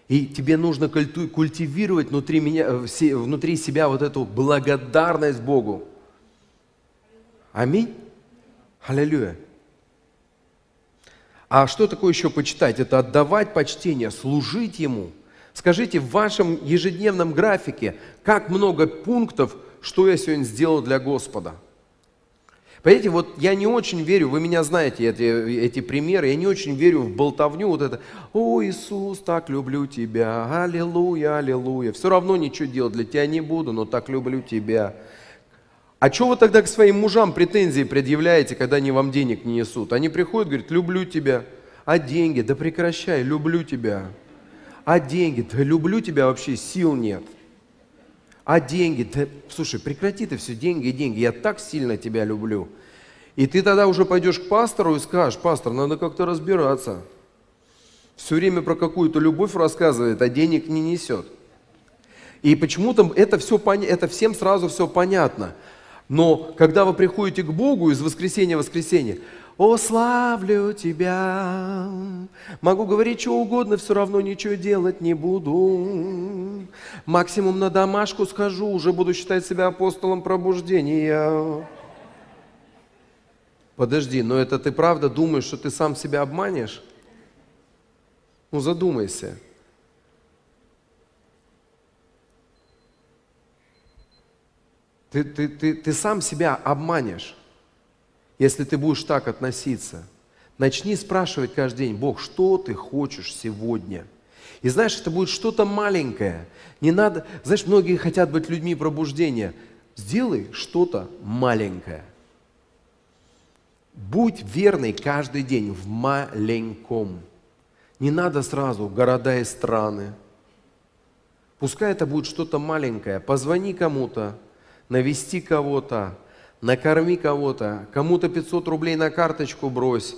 И тебе нужно культивировать внутри, меня, э, внутри себя вот эту благодарность Богу. Аминь. Аллилуйя. А что такое еще почитать? Это отдавать почтение, служить Ему. Скажите, в вашем ежедневном графике, как много пунктов, что я сегодня сделал для Господа – Понимаете, вот я не очень верю, вы меня знаете, эти, эти примеры, я не очень верю в болтовню, вот это, о, Иисус, так люблю тебя, аллилуйя, аллилуйя. Все равно ничего делать для тебя не буду, но так люблю тебя. А что вы тогда к своим мужам претензии предъявляете, когда они вам денег не несут? Они приходят, говорят, люблю тебя. А деньги? Да прекращай, люблю тебя. А деньги? Да люблю тебя вообще, сил нет. А деньги? Да, слушай, прекрати ты все, деньги, деньги. Я так сильно тебя люблю. И ты тогда уже пойдешь к пастору и скажешь, пастор, надо как-то разбираться. Все время про какую-то любовь рассказывает, а денег не несет. И почему-то это, все, это всем сразу все понятно. Но когда вы приходите к Богу из воскресенья в воскресенье, «О, славлю Тебя!» Могу говорить что угодно, все равно ничего делать не буду. Максимум на домашку схожу, уже буду считать себя апостолом пробуждения. Подожди, но это ты правда думаешь, что ты сам себя обманешь? Ну задумайся. Ты, ты, ты, ты сам себя обманешь. Если ты будешь так относиться, начни спрашивать каждый день, Бог, что ты хочешь сегодня? И знаешь, это будет что-то маленькое. Не надо, знаешь, многие хотят быть людьми пробуждения. Сделай что-то маленькое. Будь верный каждый день в маленьком. Не надо сразу города и страны. Пускай это будет что-то маленькое. Позвони кому-то, навести кого-то, накорми кого-то, кому-то 500 рублей на карточку брось,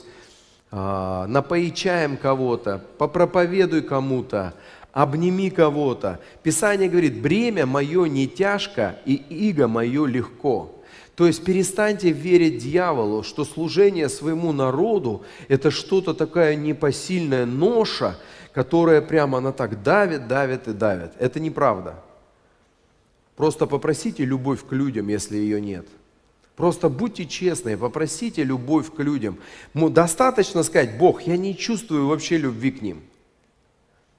а, напои чаем кого-то, попроповедуй кому-то, обними кого-то. Писание говорит, бремя мое не тяжко и иго мое легко. То есть перестаньте верить дьяволу, что служение своему народу – это что-то такая непосильная ноша, которая прямо она так давит, давит и давит. Это неправда. Просто попросите любовь к людям, если ее нет. Просто будьте честны, попросите любовь к людям. Достаточно сказать, Бог, я не чувствую вообще любви к ним.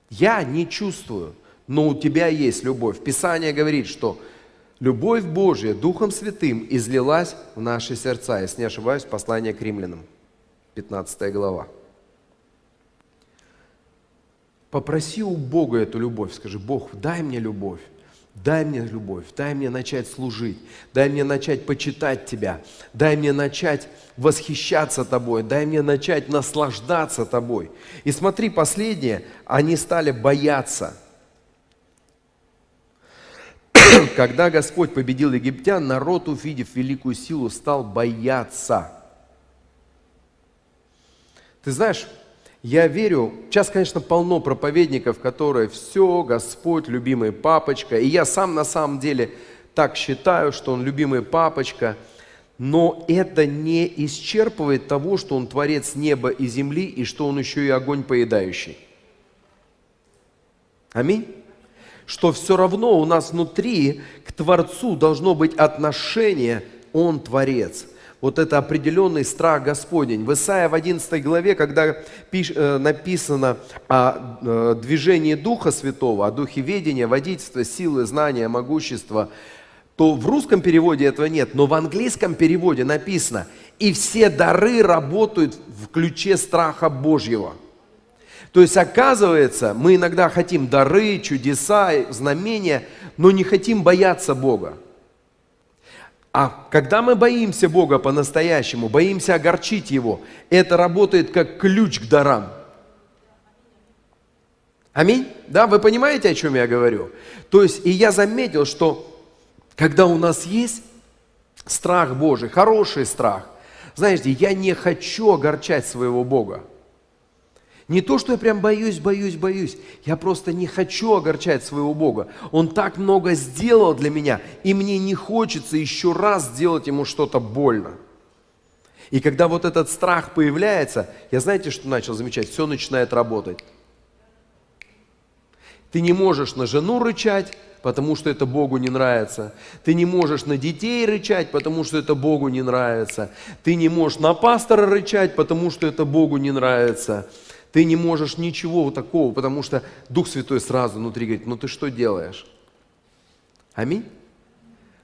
Я не чувствую, но у тебя есть любовь. Писание говорит, что любовь Божья Духом Святым излилась в наши сердца. Если не ошибаюсь, послание к римлянам, 15 глава. Попроси у Бога эту любовь. Скажи, Бог, дай мне любовь. Дай мне любовь, дай мне начать служить, дай мне начать почитать Тебя, дай мне начать восхищаться Тобой, дай мне начать наслаждаться Тобой. И смотри, последнее, они стали бояться – когда Господь победил египтян, народ, увидев великую силу, стал бояться. Ты знаешь, я верю, сейчас, конечно, полно проповедников, которые все, Господь, любимый папочка, и я сам на самом деле так считаю, что он любимый папочка, но это не исчерпывает того, что он творец неба и земли, и что он еще и огонь поедающий. Аминь что все равно у нас внутри к Творцу должно быть отношение, Он Творец. Вот это определенный страх Господень. В Исаия в 11 главе, когда пиш, э, написано о э, движении Духа Святого, о Духе ведения, водительства, силы, знания, могущества, то в русском переводе этого нет, но в английском переводе написано, и все дары работают в ключе страха Божьего – то есть, оказывается, мы иногда хотим дары, чудеса, знамения, но не хотим бояться Бога. А когда мы боимся Бога по-настоящему, боимся огорчить Его, это работает как ключ к дарам. Аминь? Да, вы понимаете, о чем я говорю? То есть, и я заметил, что когда у нас есть страх Божий, хороший страх, знаете, я не хочу огорчать своего Бога. Не то, что я прям боюсь, боюсь, боюсь. Я просто не хочу огорчать своего Бога. Он так много сделал для меня, и мне не хочется еще раз сделать ему что-то больно. И когда вот этот страх появляется, я знаете, что начал замечать? Все начинает работать. Ты не можешь на жену рычать, потому что это Богу не нравится. Ты не можешь на детей рычать, потому что это Богу не нравится. Ты не можешь на пастора рычать, потому что это Богу не нравится. Ты не можешь ничего такого, потому что Дух Святой сразу внутри говорит, ну ты что делаешь? Аминь?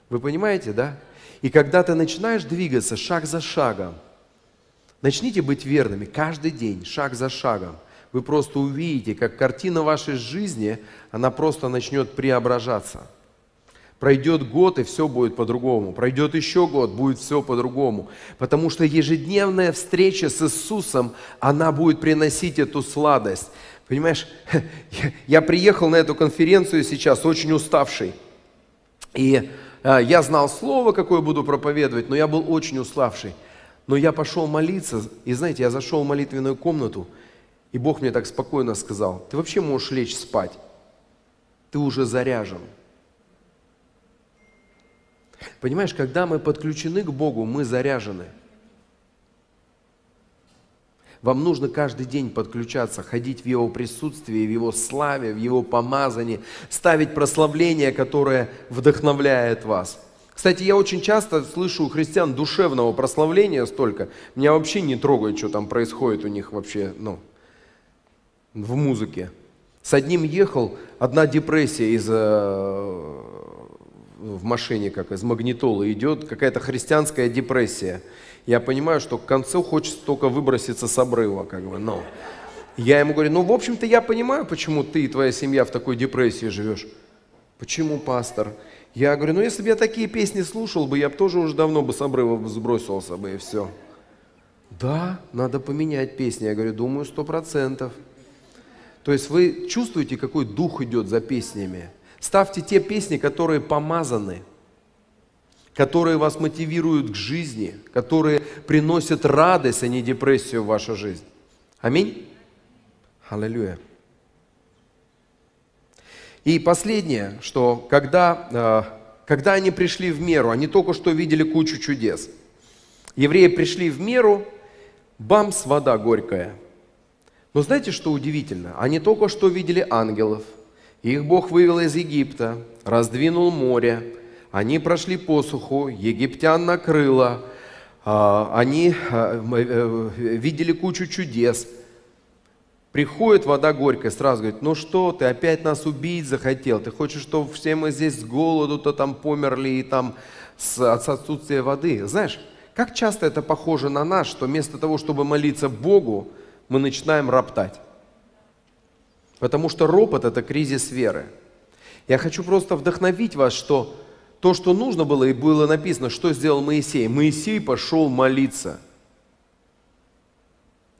Вы понимаете, да? И когда ты начинаешь двигаться шаг за шагом, начните быть верными каждый день, шаг за шагом. Вы просто увидите, как картина вашей жизни, она просто начнет преображаться – Пройдет год, и все будет по-другому. Пройдет еще год, будет все по-другому. Потому что ежедневная встреча с Иисусом, она будет приносить эту сладость. Понимаешь, я приехал на эту конференцию сейчас очень уставший. И а, я знал слово, какое буду проповедовать, но я был очень уставший. Но я пошел молиться, и знаете, я зашел в молитвенную комнату, и Бог мне так спокойно сказал, ты вообще можешь лечь спать, ты уже заряжен. Понимаешь, когда мы подключены к Богу, мы заряжены. Вам нужно каждый день подключаться, ходить в Его присутствии, в Его славе, в Его помазании, ставить прославление, которое вдохновляет вас. Кстати, я очень часто слышу у христиан душевного прославления столько. Меня вообще не трогает, что там происходит у них вообще, ну, в музыке. С одним ехал, одна депрессия из э, в машине, как из магнитолы идет, какая-то христианская депрессия. Я понимаю, что к концу хочется только выброситься с обрыва, как бы, но... Я ему говорю, ну, в общем-то, я понимаю, почему ты и твоя семья в такой депрессии живешь. Почему, пастор? Я говорю, ну, если бы я такие песни слушал бы, я бы тоже уже давно бы с обрыва сбросился бы, и все. Да, надо поменять песни. Я говорю, думаю, сто процентов. То есть вы чувствуете, какой дух идет за песнями? Ставьте те песни, которые помазаны. которые вас мотивируют к жизни, которые приносят радость, а не депрессию в вашу жизнь. Аминь. Аллилуйя. И последнее, что когда, э, когда они пришли в меру, они только что видели кучу чудес. Евреи пришли в меру, бамс, вода горькая. Но знаете, что удивительно? Они только что видели ангелов. Их Бог вывел из Египта, раздвинул море. Они прошли посуху, египтян накрыло. А, они э, э, видели кучу чудес – Приходит вода горькая, сразу говорит, ну что, ты опять нас убить захотел, ты хочешь, чтобы все мы здесь с голоду-то там померли и там с, от отсутствия воды. Знаешь, как часто это похоже на нас, что вместо того, чтобы молиться Богу, мы начинаем роптать. Потому что ропот – это кризис веры. Я хочу просто вдохновить вас, что то, что нужно было, и было написано, что сделал Моисей. Моисей пошел молиться –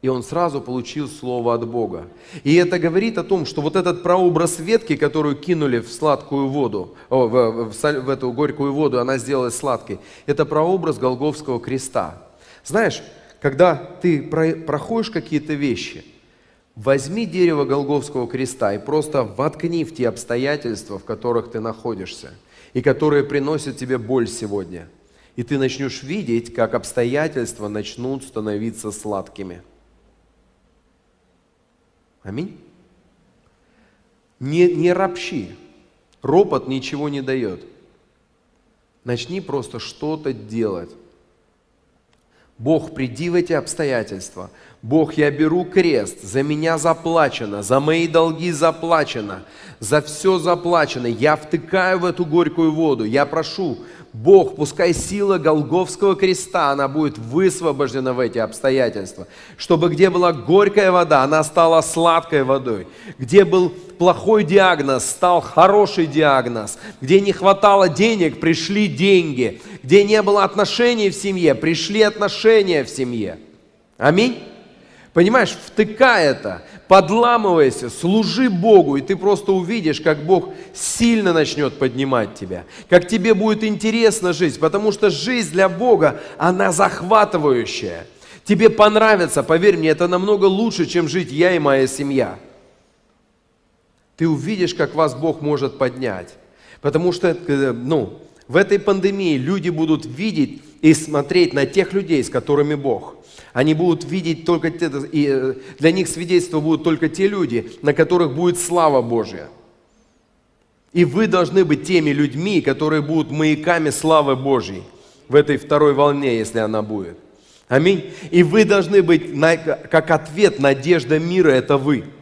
и он сразу получил слово от Бога. И это говорит о том, что вот этот прообраз ветки, которую кинули в сладкую воду, о, в, в, в эту горькую воду, она сделалась сладкой, это прообраз Голговского креста. Знаешь, когда ты про, проходишь какие-то вещи, возьми дерево Голговского креста и просто воткни в те обстоятельства, в которых ты находишься, и которые приносят тебе боль сегодня. И ты начнешь видеть, как обстоятельства начнут становиться сладкими. Аминь. Не, не ропщи. Ропот ничего не дает. Начни просто что-то делать. Бог, приди в эти обстоятельства. Бог, я беру крест, за меня заплачено, за мои долги заплачено, за все заплачено. Я втыкаю в эту горькую воду. Я прошу, Бог, пускай сила Голговского креста, она будет высвобождена в эти обстоятельства. Чтобы где была горькая вода, она стала сладкой водой. Где был плохой диагноз, стал хороший диагноз. Где не хватало денег, пришли деньги. Где не было отношений в семье, пришли отношения в семье. Аминь. Понимаешь, втыкай это, подламывайся, служи Богу, и ты просто увидишь, как Бог сильно начнет поднимать тебя, как тебе будет интересно жить, потому что жизнь для Бога, она захватывающая. Тебе понравится, поверь мне, это намного лучше, чем жить я и моя семья. Ты увидишь, как вас Бог может поднять. Потому что, э, ну, в этой пандемии люди будут видеть и смотреть на тех людей, с которыми Бог. Они будут видеть только, те, и э, для них свидетельство будут только те люди, на которых будет слава Божья. И вы должны быть теми людьми, которые будут маяками славы Божьей в этой второй волне, если она будет. Аминь. И вы должны быть, как ответ, надежда мира – это вы –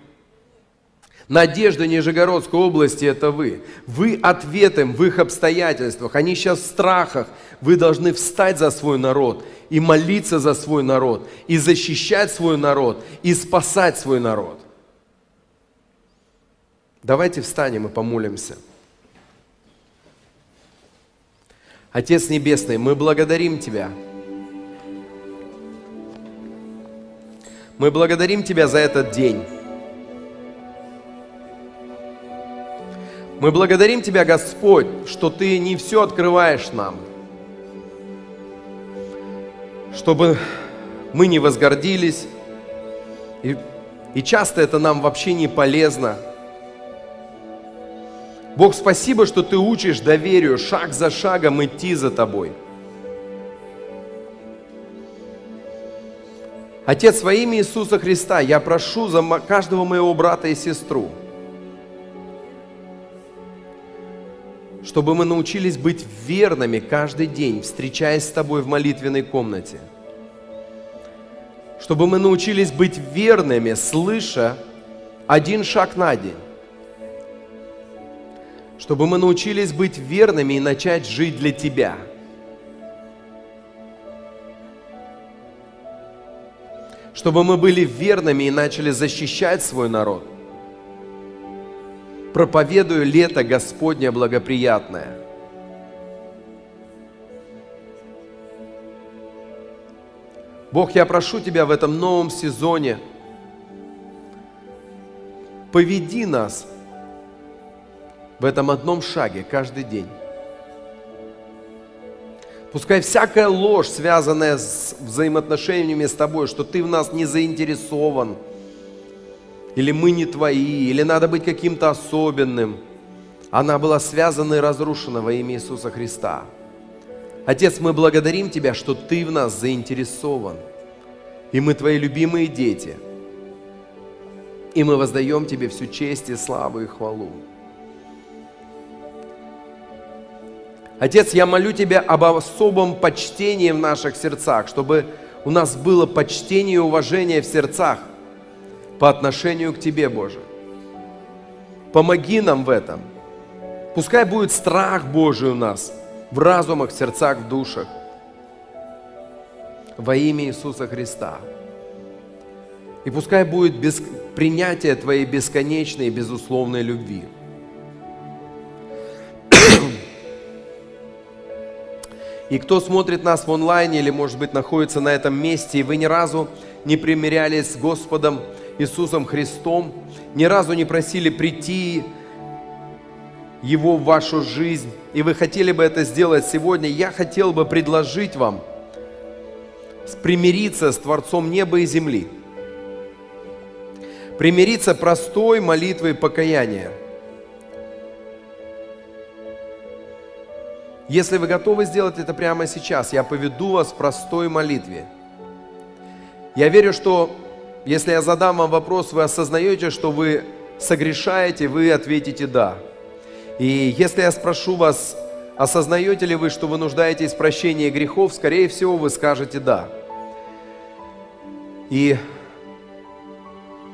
Надежда Нижегородской области – это вы. Вы ответом в их обстоятельствах. Они сейчас в страхах. Вы должны встать за свой народ и молиться за свой народ, и защищать свой народ, и спасать свой народ. Давайте встанем и помолимся. Отец Небесный, мы благодарим Тебя. Мы благодарим Тебя за этот день. Мы благодарим Тебя, Господь, что Ты не все открываешь нам, чтобы мы не возгордились, и, и часто это нам вообще не полезно. Бог, спасибо, что Ты учишь доверию, шаг за шагом идти за Тобой. Отец, во имя Иисуса Христа, я прошу за каждого моего брата и сестру – чтобы мы научились быть верными каждый день, встречаясь с Тобой в молитвенной комнате. Чтобы мы научились быть верными, слыша один шаг на день. Чтобы мы научились быть верными и начать жить для Тебя. Чтобы мы были верными и начали защищать свой народ проповедую лето Господне благоприятное. Бог, я прошу Тебя в этом новом сезоне, поведи нас в этом одном шаге каждый день. Пускай всякая ложь, связанная с взаимоотношениями с тобой, что ты в нас не заинтересован, или мы не твои, или надо быть каким-то особенным, она была связана и разрушена во имя Иисуса Христа. Отец, мы благодарим Тебя, что Ты в нас заинтересован, и мы Твои любимые дети, и мы воздаем Тебе всю честь и славу и хвалу. Отец, я молю Тебя об особом почтении в наших сердцах, чтобы у нас было почтение и уважение в сердцах по отношению к Тебе, Боже. Помоги нам в этом. Пускай будет страх Божий у нас в разумах, в сердцах, в душах. Во имя Иисуса Христа. И пускай будет без... принятие Твоей бесконечной и безусловной любви. И кто смотрит нас в онлайне или, может быть, находится на этом месте, и вы ни разу не примирялись с Господом Иисусом Христом, ни разу не просили прийти Его в вашу жизнь, и вы хотели бы это сделать сегодня, я хотел бы предложить вам примириться с Творцом неба и земли. Примириться простой молитвой покаяния – Если вы готовы сделать это прямо сейчас, я поведу вас в простой молитве. Я верю, что если я задам вам вопрос, вы осознаете, что вы согрешаете, вы ответите «да». И если я спрошу вас, осознаете ли вы, что вы нуждаетесь в прощении грехов, скорее всего, вы скажете «да». И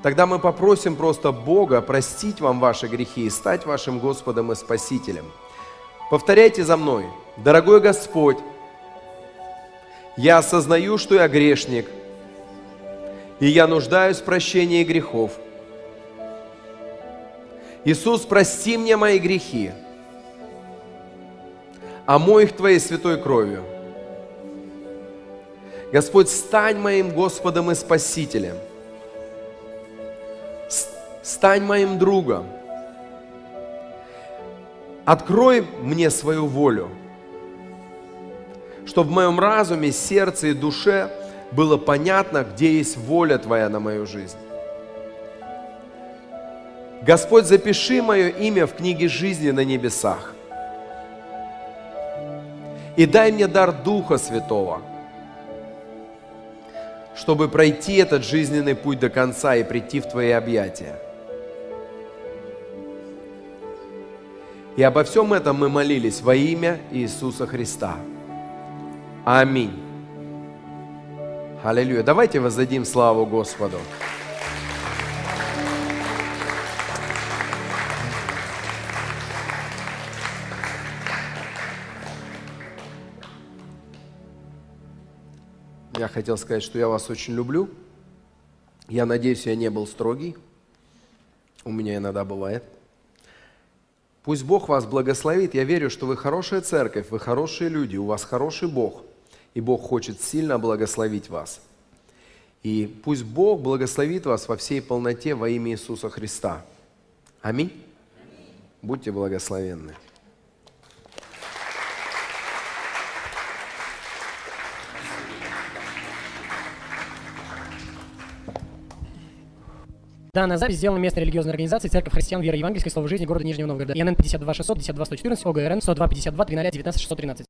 тогда мы попросим просто Бога простить вам ваши грехи и стать вашим Господом и Спасителем – Повторяйте за мной. Дорогой Господь, я осознаю, что я грешник, и я нуждаюсь в прощении грехов. Иисус, прости мне мои грехи, омой их Твоей святой кровью. Господь, стань моим Господом и Спасителем. Стань моим другом – Открой мне свою волю, чтобы в моем разуме, сердце и душе было понятно, где есть воля Твоя на мою жизнь. Господь, запиши мое имя в книге жизни на небесах. И дай мне дар Духа Святого, чтобы пройти этот жизненный путь до конца и прийти в Твои объятия. И обо всем этом мы молились во имя Иисуса Христа. Аминь. Аллилуйя. Давайте воздадим славу Господу. Я хотел сказать, что я вас очень люблю. Я надеюсь, я не был строгий. У меня иногда бывает. Пусть Бог вас благословит. Я верю, что вы хорошая церковь, вы хорошие люди, у вас хороший Бог. И Бог хочет сильно благословить вас. И пусть Бог благословит вас во всей полноте во имя Иисуса Христа. Аминь. Будьте благословенны. Данная запись сделана местной религиозной организацией Церковь Христиан Веры Евангельской Слова Жизни города Нижнего Новгорода. ИНН 52 600 52 114 ОГРН 102 52 13 19 613.